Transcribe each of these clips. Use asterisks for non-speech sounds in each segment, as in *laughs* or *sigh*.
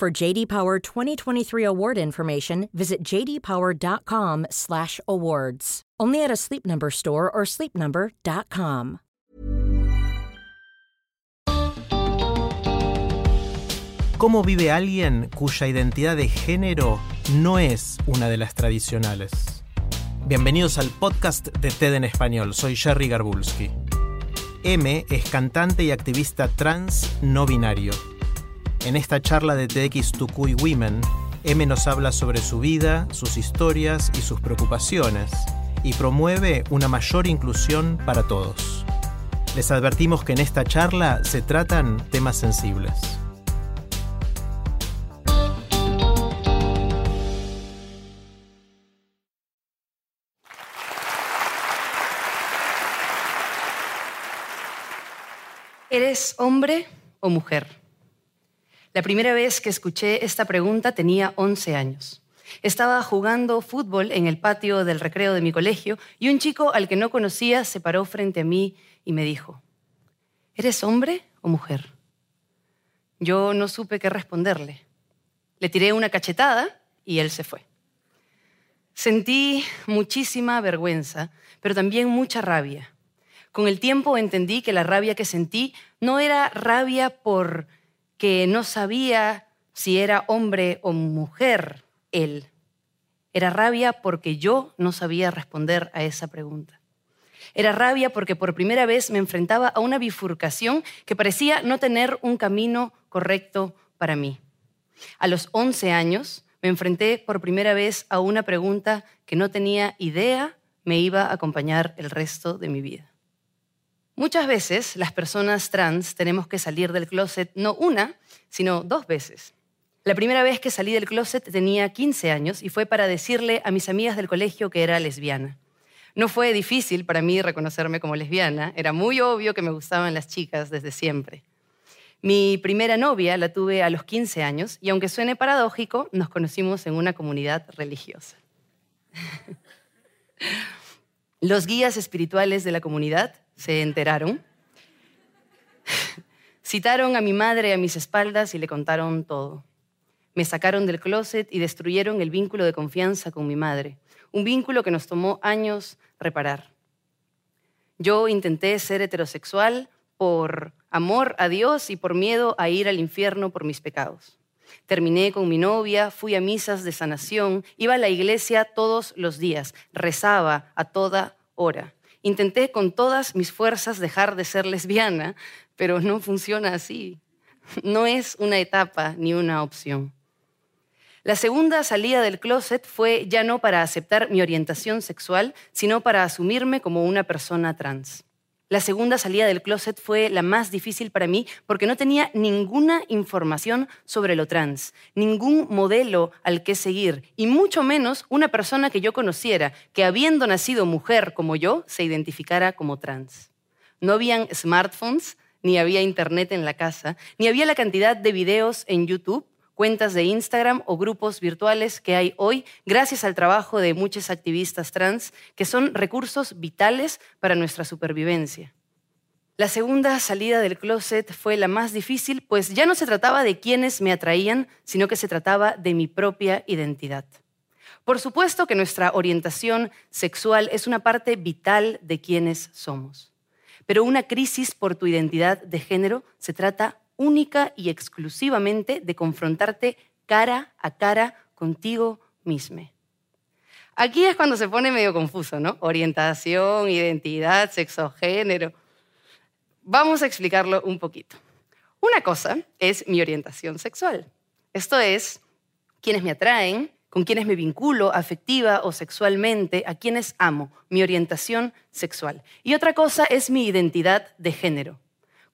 For JD Power 2023 award information, visit jdpower.com/awards. Only at a Sleep Number store or sleepnumber.com. ¿Cómo vive alguien cuya identidad de género no es una de las tradicionales? Bienvenidos al podcast de TED en español. Soy Jerry Garbulski. M es cantante y activista trans no binario. En esta charla de TEDx Tukui Women, M nos habla sobre su vida, sus historias y sus preocupaciones y promueve una mayor inclusión para todos. Les advertimos que en esta charla se tratan temas sensibles. ¿Eres hombre o mujer? La primera vez que escuché esta pregunta tenía 11 años. Estaba jugando fútbol en el patio del recreo de mi colegio y un chico al que no conocía se paró frente a mí y me dijo, ¿eres hombre o mujer? Yo no supe qué responderle. Le tiré una cachetada y él se fue. Sentí muchísima vergüenza, pero también mucha rabia. Con el tiempo entendí que la rabia que sentí no era rabia por que no sabía si era hombre o mujer él. Era rabia porque yo no sabía responder a esa pregunta. Era rabia porque por primera vez me enfrentaba a una bifurcación que parecía no tener un camino correcto para mí. A los 11 años me enfrenté por primera vez a una pregunta que no tenía idea me iba a acompañar el resto de mi vida. Muchas veces las personas trans tenemos que salir del closet no una, sino dos veces. La primera vez que salí del closet tenía 15 años y fue para decirle a mis amigas del colegio que era lesbiana. No fue difícil para mí reconocerme como lesbiana, era muy obvio que me gustaban las chicas desde siempre. Mi primera novia la tuve a los 15 años y aunque suene paradójico, nos conocimos en una comunidad religiosa. *laughs* Los guías espirituales de la comunidad se enteraron. *laughs* Citaron a mi madre a mis espaldas y le contaron todo. Me sacaron del closet y destruyeron el vínculo de confianza con mi madre, un vínculo que nos tomó años reparar. Yo intenté ser heterosexual por amor a Dios y por miedo a ir al infierno por mis pecados. Terminé con mi novia, fui a misas de sanación, iba a la iglesia todos los días, rezaba a toda hora. Intenté con todas mis fuerzas dejar de ser lesbiana, pero no funciona así. No es una etapa ni una opción. La segunda salida del closet fue ya no para aceptar mi orientación sexual, sino para asumirme como una persona trans. La segunda salida del closet fue la más difícil para mí porque no tenía ninguna información sobre lo trans, ningún modelo al que seguir y mucho menos una persona que yo conociera que habiendo nacido mujer como yo se identificara como trans. No habían smartphones, ni había internet en la casa, ni había la cantidad de videos en YouTube cuentas de Instagram o grupos virtuales que hay hoy gracias al trabajo de muchos activistas trans, que son recursos vitales para nuestra supervivencia. La segunda salida del closet fue la más difícil, pues ya no se trataba de quienes me atraían, sino que se trataba de mi propia identidad. Por supuesto que nuestra orientación sexual es una parte vital de quienes somos, pero una crisis por tu identidad de género se trata única y exclusivamente de confrontarte cara a cara contigo mismo. Aquí es cuando se pone medio confuso, ¿no? Orientación, identidad, sexo, género. Vamos a explicarlo un poquito. Una cosa es mi orientación sexual. Esto es quienes me atraen, con quienes me vinculo afectiva o sexualmente, a quienes amo, mi orientación sexual. Y otra cosa es mi identidad de género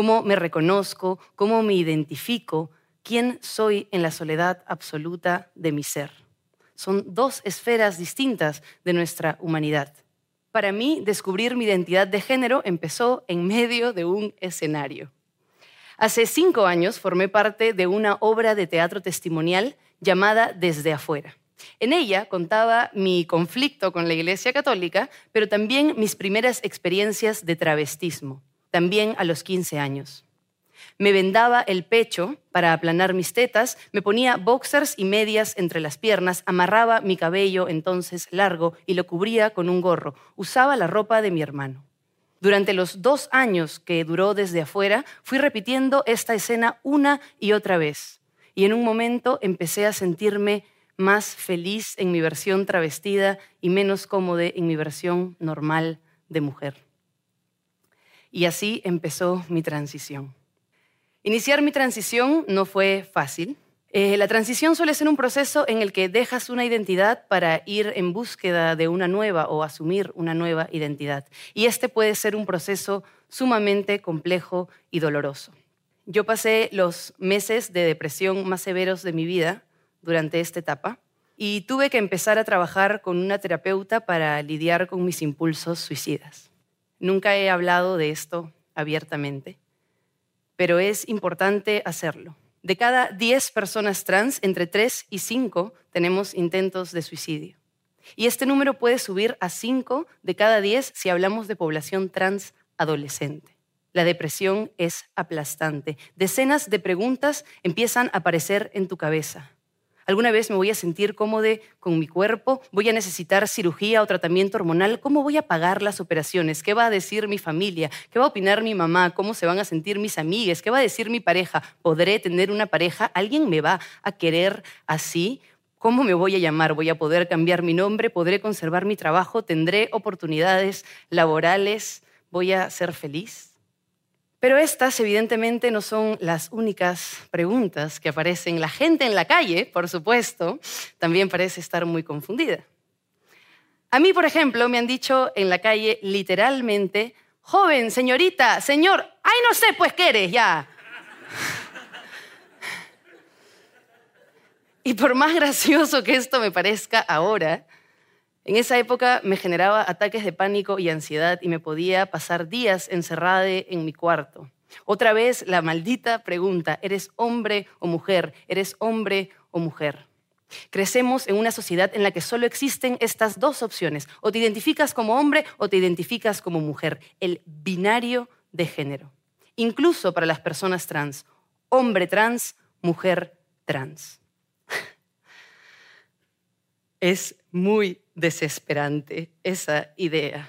cómo me reconozco, cómo me identifico, quién soy en la soledad absoluta de mi ser. Son dos esferas distintas de nuestra humanidad. Para mí, descubrir mi identidad de género empezó en medio de un escenario. Hace cinco años formé parte de una obra de teatro testimonial llamada Desde afuera. En ella contaba mi conflicto con la Iglesia Católica, pero también mis primeras experiencias de travestismo, también a los 15 años. Me vendaba el pecho para aplanar mis tetas, me ponía boxers y medias entre las piernas, amarraba mi cabello entonces largo y lo cubría con un gorro. Usaba la ropa de mi hermano. Durante los dos años que duró desde afuera, fui repitiendo esta escena una y otra vez. Y en un momento empecé a sentirme más feliz en mi versión travestida y menos cómoda en mi versión normal de mujer. Y así empezó mi transición. Iniciar mi transición no fue fácil. Eh, la transición suele ser un proceso en el que dejas una identidad para ir en búsqueda de una nueva o asumir una nueva identidad. Y este puede ser un proceso sumamente complejo y doloroso. Yo pasé los meses de depresión más severos de mi vida durante esta etapa y tuve que empezar a trabajar con una terapeuta para lidiar con mis impulsos suicidas. Nunca he hablado de esto abiertamente, pero es importante hacerlo. De cada 10 personas trans, entre 3 y 5 tenemos intentos de suicidio. Y este número puede subir a 5 de cada 10 si hablamos de población trans adolescente. La depresión es aplastante. Decenas de preguntas empiezan a aparecer en tu cabeza. ¿Alguna vez me voy a sentir cómodo con mi cuerpo? ¿Voy a necesitar cirugía o tratamiento hormonal? ¿Cómo voy a pagar las operaciones? ¿Qué va a decir mi familia? ¿Qué va a opinar mi mamá? ¿Cómo se van a sentir mis amigas? ¿Qué va a decir mi pareja? ¿Podré tener una pareja? ¿Alguien me va a querer así? ¿Cómo me voy a llamar? ¿Voy a poder cambiar mi nombre? ¿Podré conservar mi trabajo? ¿Tendré oportunidades laborales? ¿Voy a ser feliz? Pero estas evidentemente no son las únicas preguntas que aparecen. La gente en la calle, por supuesto, también parece estar muy confundida. A mí, por ejemplo, me han dicho en la calle literalmente, joven, señorita, señor, ay, no sé, pues, ¿qué eres ya? *laughs* Y por más gracioso que esto me parezca ahora, en esa época me generaba ataques de pánico y ansiedad y me podía pasar días encerrada en mi cuarto. Otra vez la maldita pregunta, ¿eres hombre o mujer? ¿Eres hombre o mujer? Crecemos en una sociedad en la que solo existen estas dos opciones. O te identificas como hombre o te identificas como mujer. El binario de género. Incluso para las personas trans. Hombre trans, mujer trans. *laughs* Es muy desesperante esa idea.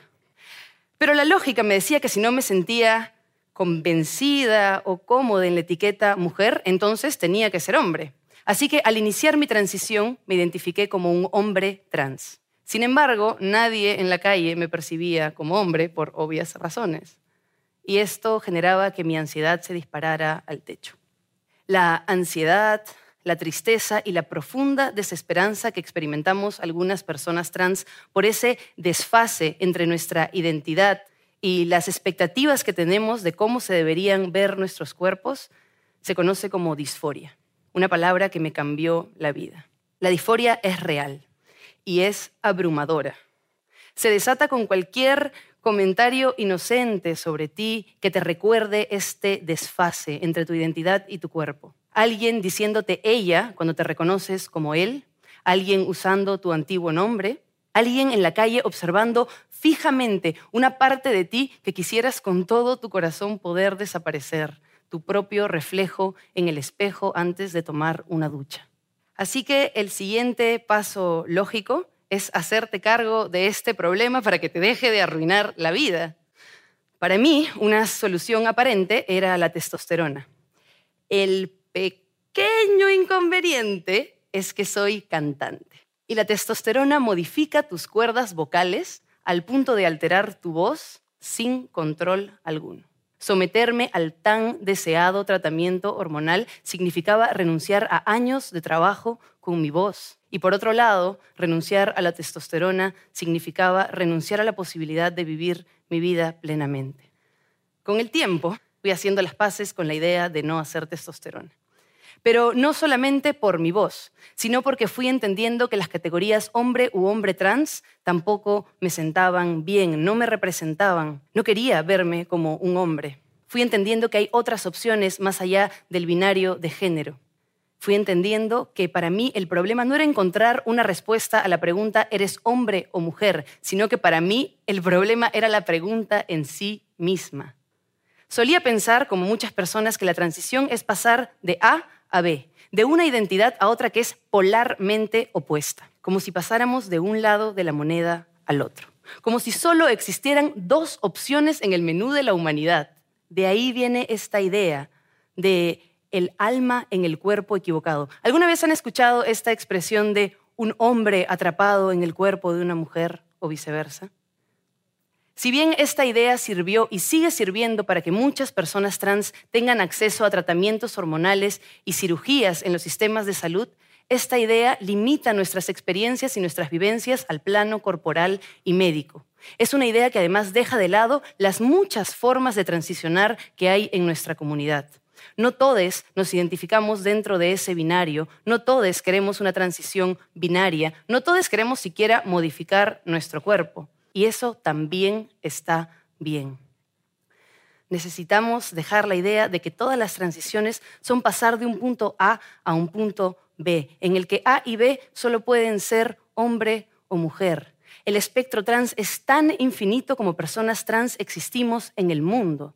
Pero la lógica me decía que si no me sentía convencida o cómoda en la etiqueta mujer, entonces tenía que ser hombre. Así que al iniciar mi transición me identifiqué como un hombre trans. Sin embargo, nadie en la calle me percibía como hombre por obvias razones. Y esto generaba que mi ansiedad se disparara al techo. La ansiedad, la tristeza y la profunda desesperanza que experimentamos algunas personas trans por ese desfase entre nuestra identidad y las expectativas que tenemos de cómo se deberían ver nuestros cuerpos, se conoce como disforia, una palabra que me cambió la vida. La disforia es real y es abrumadora. Se desata con cualquier comentario inocente sobre ti que te recuerde este desfase entre tu identidad y tu cuerpo alguien diciéndote ella cuando te reconoces como él, alguien usando tu antiguo nombre, alguien en la calle observando fijamente una parte de ti que quisieras con todo tu corazón poder desaparecer, tu propio reflejo en el espejo antes de tomar una ducha. Así que el siguiente paso lógico es hacerte cargo de este problema para que te deje de arruinar la vida. Para mí, una solución aparente era la testosterona. El pequeño inconveniente es que soy cantante. Y la testosterona modifica tus cuerdas vocales al punto de alterar tu voz sin control alguno. Someterme al tan deseado tratamiento hormonal significaba renunciar a años de trabajo con mi voz. Y por otro lado, renunciar a la testosterona significaba renunciar a la posibilidad de vivir mi vida plenamente. Con el tiempo, fui haciendo las paces con la idea de no hacer testosterona. Pero no solamente por mi voz, sino porque fui entendiendo que las categorías hombre u hombre trans tampoco me sentaban bien, no me representaban. No quería verme como un hombre. Fui entendiendo que hay otras opciones más allá del binario de género. Fui entendiendo que para mí el problema no era encontrar una respuesta a la pregunta ¿eres hombre o mujer? sino que para mí el problema era la pregunta en sí misma. Solía pensar, como muchas personas, que la transición es pasar de A a B, de una identidad a otra que es polarmente opuesta, como si pasáramos de un lado de la moneda al otro, como si solo existieran dos opciones en el menú de la humanidad. De ahí viene esta idea de el alma en el cuerpo equivocado. ¿Alguna vez han escuchado esta expresión de un hombre atrapado en el cuerpo de una mujer o viceversa? Si bien esta idea sirvió y sigue sirviendo para que muchas personas trans tengan acceso a tratamientos hormonales y cirugías en los sistemas de salud, esta idea limita nuestras experiencias y nuestras vivencias al plano corporal y médico. Es una idea que además deja de lado las muchas formas de transicionar que hay en nuestra comunidad. No todos nos identificamos dentro de ese binario, no todos queremos una transición binaria, no todos queremos siquiera modificar nuestro cuerpo. Y eso también está bien. Necesitamos dejar la idea de que todas las transiciones son pasar de un punto A a un punto B, en el que A y B solo pueden ser hombre o mujer. El espectro trans es tan infinito como personas trans existimos en el mundo.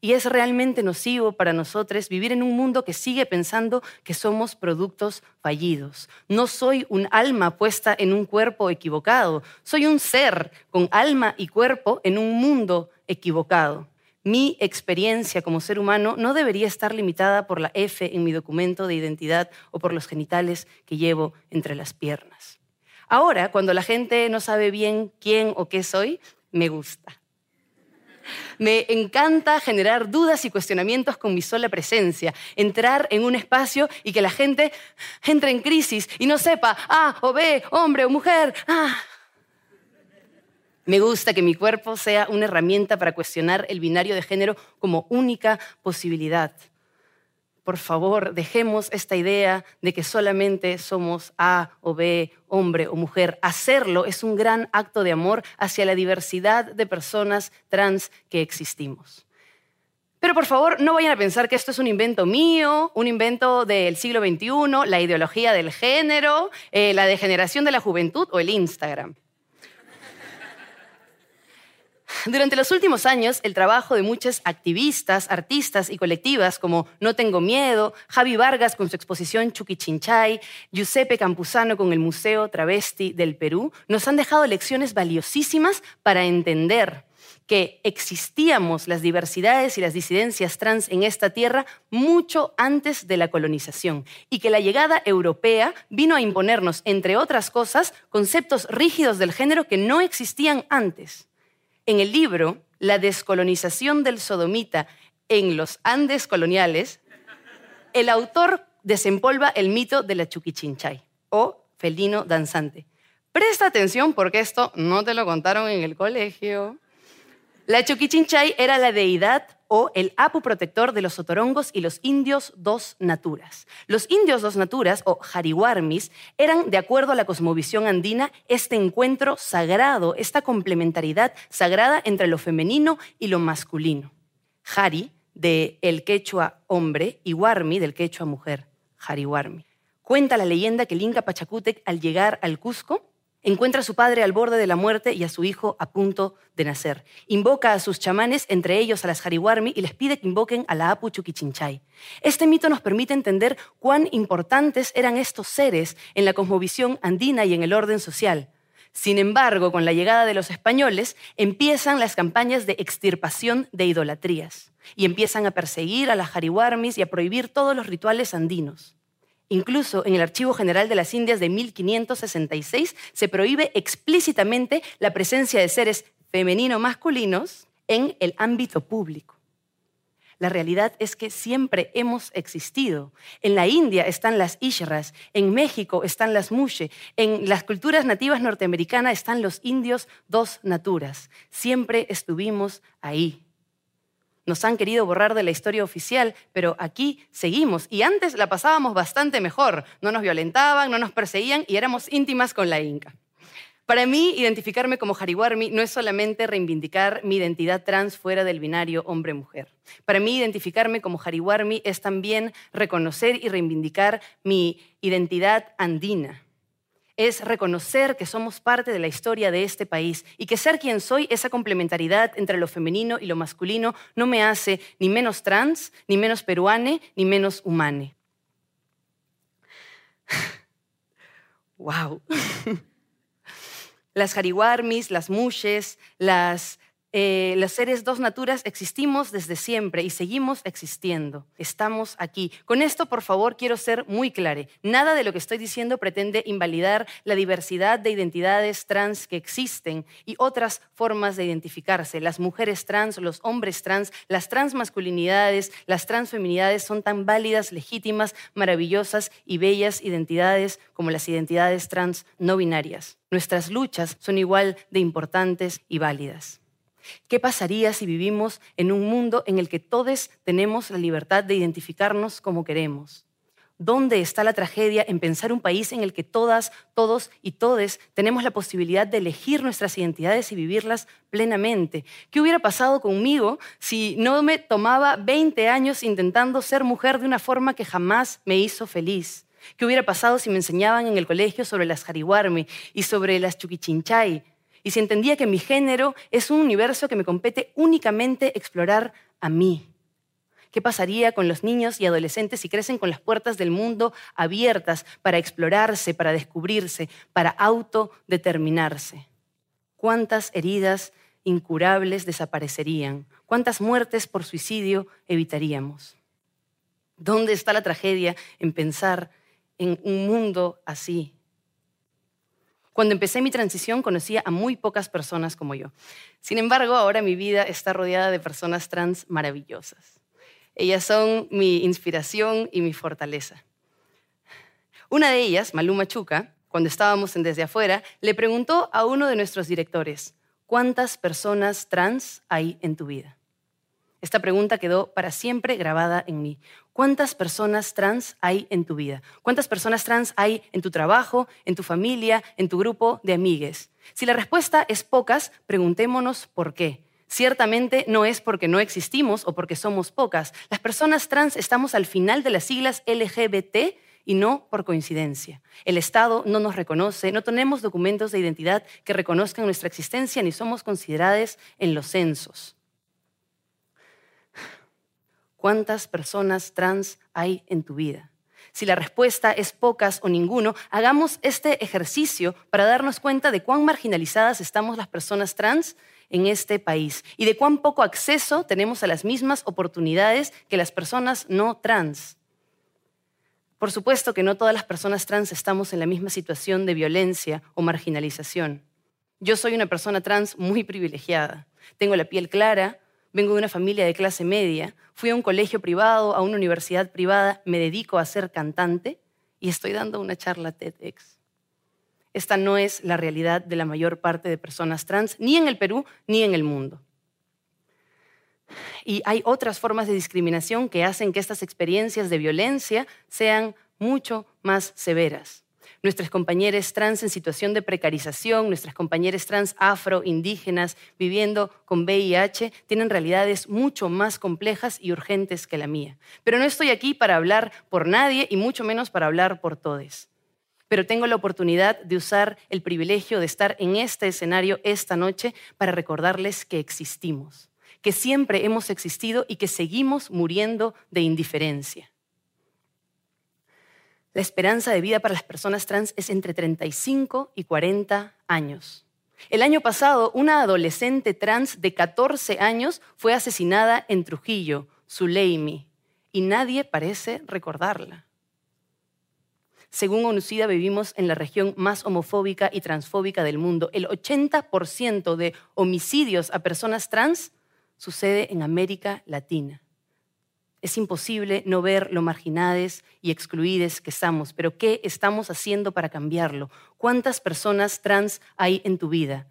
Y es realmente nocivo para nosotros vivir en un mundo que sigue pensando que somos productos fallidos. No soy un alma puesta en un cuerpo equivocado, soy un ser con alma y cuerpo en un mundo equivocado. Mi experiencia como ser humano no debería estar limitada por la F en mi documento de identidad o por los genitales que llevo entre las piernas. Ahora, cuando la gente no sabe bien quién o qué soy, me gusta. Me encanta generar dudas y cuestionamientos con mi sola presencia, entrar en un espacio y que la gente entre en crisis y no sepa A o B, hombre o mujer. Ah. Me gusta que mi cuerpo sea una herramienta para cuestionar el binario de género como única posibilidad por favor, dejemos esta idea de que solamente somos A o B, hombre o mujer. Hacerlo es un gran acto de amor hacia la diversidad de personas trans que existimos. Pero por favor, no vayan a pensar que esto es un invento mío, un invento del siglo XXI, la ideología del género, eh, la degeneración de la juventud o el Instagram. Durante los últimos años, el trabajo de muchas activistas, artistas y colectivas como No Tengo Miedo, Javi Vargas con su exposición Chuquichinchay, Giuseppe Campuzano con el Museo Travesti del Perú, nos han dejado lecciones valiosísimas para entender que existíamos las diversidades y las disidencias trans en esta tierra mucho antes de la colonización y que la llegada europea vino a imponernos, entre otras cosas, conceptos rígidos del género que no existían antes. En el libro La descolonización del sodomita en los Andes coloniales, el autor desempolva el mito de la chuquichinchay o felino danzante. Presta atención porque esto no te lo contaron en el colegio. La chuquichinchay era la deidad o el apu protector de los otorongos y los indios dos naturas. Los indios dos naturas, o jariwarmis, eran, de acuerdo a la cosmovisión andina, este encuentro sagrado, esta complementariedad sagrada entre lo femenino y lo masculino. Jari, de el quechua hombre, y warmi, del quechua mujer, jariwarmi. Cuenta la leyenda que el Inca Pachacútec, al llegar al Cusco, Encuentra a su padre al borde de la muerte y a su hijo a punto de nacer. Invoca a sus chamanes, entre ellos a las Jariwarmi, y les pide que invoquen a la Apu Chuquichinchay. Este mito nos permite entender cuán importantes eran estos seres en la cosmovisión andina y en el orden social. Sin embargo, con la llegada de los españoles, empiezan las campañas de extirpación de idolatrías y empiezan a perseguir a las Jariwarmis y a prohibir todos los rituales andinos. Incluso en el Archivo General de las Indias de 1566 se prohíbe explícitamente la presencia de seres femenino-masculinos en el ámbito público. La realidad es que siempre hemos existido. En la India están las Ishras, en México están las Mushe, en las culturas nativas norteamericanas están los indios dos naturas. Siempre estuvimos ahí. Nos han querido borrar de la historia oficial, pero aquí seguimos. Y antes la pasábamos bastante mejor. No nos violentaban, no nos perseguían y éramos íntimas con la Inca. Para mí, identificarme como Jariwarmi no es solamente reivindicar mi identidad trans fuera del binario hombre-mujer. Para mí, identificarme como Jariwarmi es también reconocer y reivindicar mi identidad andina. Es reconocer que somos parte de la historia de este país y que ser quien soy, esa complementariedad entre lo femenino y lo masculino, no me hace ni menos trans, ni menos peruane, ni menos humane. *laughs* ¡Wow! *laughs* las jariwarmis, las mushes, las eh, los seres dos naturas existimos desde siempre y seguimos existiendo. Estamos aquí. Con esto, por favor, quiero ser muy clara. Nada de lo que estoy diciendo pretende invalidar la diversidad de identidades trans que existen y otras formas de identificarse. Las mujeres trans, los hombres trans, las transmasculinidades, las transfeminidades son tan válidas, legítimas, maravillosas y bellas identidades como las identidades trans no binarias. Nuestras luchas son igual de importantes y válidas. ¿Qué pasaría si vivimos en un mundo en el que todos tenemos la libertad de identificarnos como queremos? ¿Dónde está la tragedia en pensar un país en el que todas, todos y todes tenemos la posibilidad de elegir nuestras identidades y vivirlas plenamente? ¿Qué hubiera pasado conmigo si no me tomaba 20 años intentando ser mujer de una forma que jamás me hizo feliz? ¿Qué hubiera pasado si me enseñaban en el colegio sobre las jariwarmi y sobre las chuquichinchay? Y si entendía que mi género es un universo que me compete únicamente explorar a mí. ¿Qué pasaría con los niños y adolescentes si crecen con las puertas del mundo abiertas para explorarse, para descubrirse, para autodeterminarse? ¿Cuántas heridas incurables desaparecerían? ¿Cuántas muertes por suicidio evitaríamos? ¿Dónde está la tragedia en pensar en un mundo así? Cuando empecé mi transición conocía a muy pocas personas como yo. Sin embargo, ahora mi vida está rodeada de personas trans maravillosas. Ellas son mi inspiración y mi fortaleza. Una de ellas, Maluma Chuca, cuando estábamos en Desde Afuera, le preguntó a uno de nuestros directores, ¿cuántas personas trans hay en tu vida? Esta pregunta quedó para siempre grabada en mí. ¿Cuántas personas trans hay en tu vida? ¿Cuántas personas trans hay en tu trabajo, en tu familia, en tu grupo de amigues? Si la respuesta es pocas, preguntémonos por qué. Ciertamente no es porque no existimos o porque somos pocas. Las personas trans estamos al final de las siglas LGBT y no por coincidencia. El Estado no nos reconoce, no tenemos documentos de identidad que reconozcan nuestra existencia ni somos consideradas en los censos. ¿Cuántas personas trans hay en tu vida? Si la respuesta es pocas o ninguno, hagamos este ejercicio para darnos cuenta de cuán marginalizadas estamos las personas trans en este país y de cuán poco acceso tenemos a las mismas oportunidades que las personas no trans. Por supuesto que no todas las personas trans estamos en la misma situación de violencia o marginalización. Yo soy una persona trans muy privilegiada. Tengo la piel clara, vengo de una familia de clase media, fui a un colegio privado, a una universidad privada, me dedico a ser cantante y estoy dando una charla TEDx. Esta no es la realidad de la mayor parte de personas trans, ni en el Perú ni en el mundo. Y hay otras formas de discriminación que hacen que estas experiencias de violencia sean mucho más severas nuestras compañeras trans en situación de precarización, nuestras compañeras trans afro, indígenas, viviendo con VIH, tienen realidades mucho más complejas y urgentes que la mía. Pero no estoy aquí para hablar por nadie y mucho menos para hablar por todos. Pero tengo la oportunidad de usar el privilegio de estar en este escenario esta noche para recordarles que existimos, que siempre hemos existido y que seguimos muriendo de indiferencia. La esperanza de vida para las personas trans es entre 35 y 40 años. El año pasado, una adolescente trans de 14 años fue asesinada en Trujillo, Zuleimi, y nadie parece recordarla. Según ONUCIDA, vivimos en la región más homofóbica y transfóbica del mundo. El 80% de homicidios a personas trans sucede en América Latina. Es imposible no ver lo marginades y excluides que estamos, pero ¿qué estamos haciendo para cambiarlo? ¿Cuántas personas trans hay en tu vida?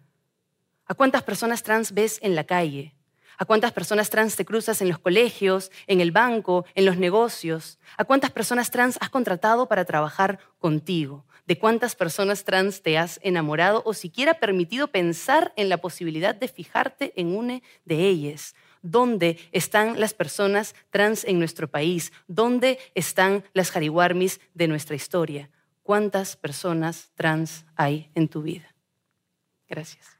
¿A cuántas personas trans ves en la calle? ¿A cuántas personas trans te cruzas en los colegios, en el banco, en los negocios? ¿A cuántas personas trans has contratado para trabajar contigo? ¿De cuántas personas trans te has enamorado o siquiera permitido pensar en la posibilidad de fijarte en una de ellas? ¿Dónde están las personas trans en nuestro país? ¿Dónde están las jariwarmis de nuestra historia? ¿Cuántas personas trans hay en tu vida? Gracias.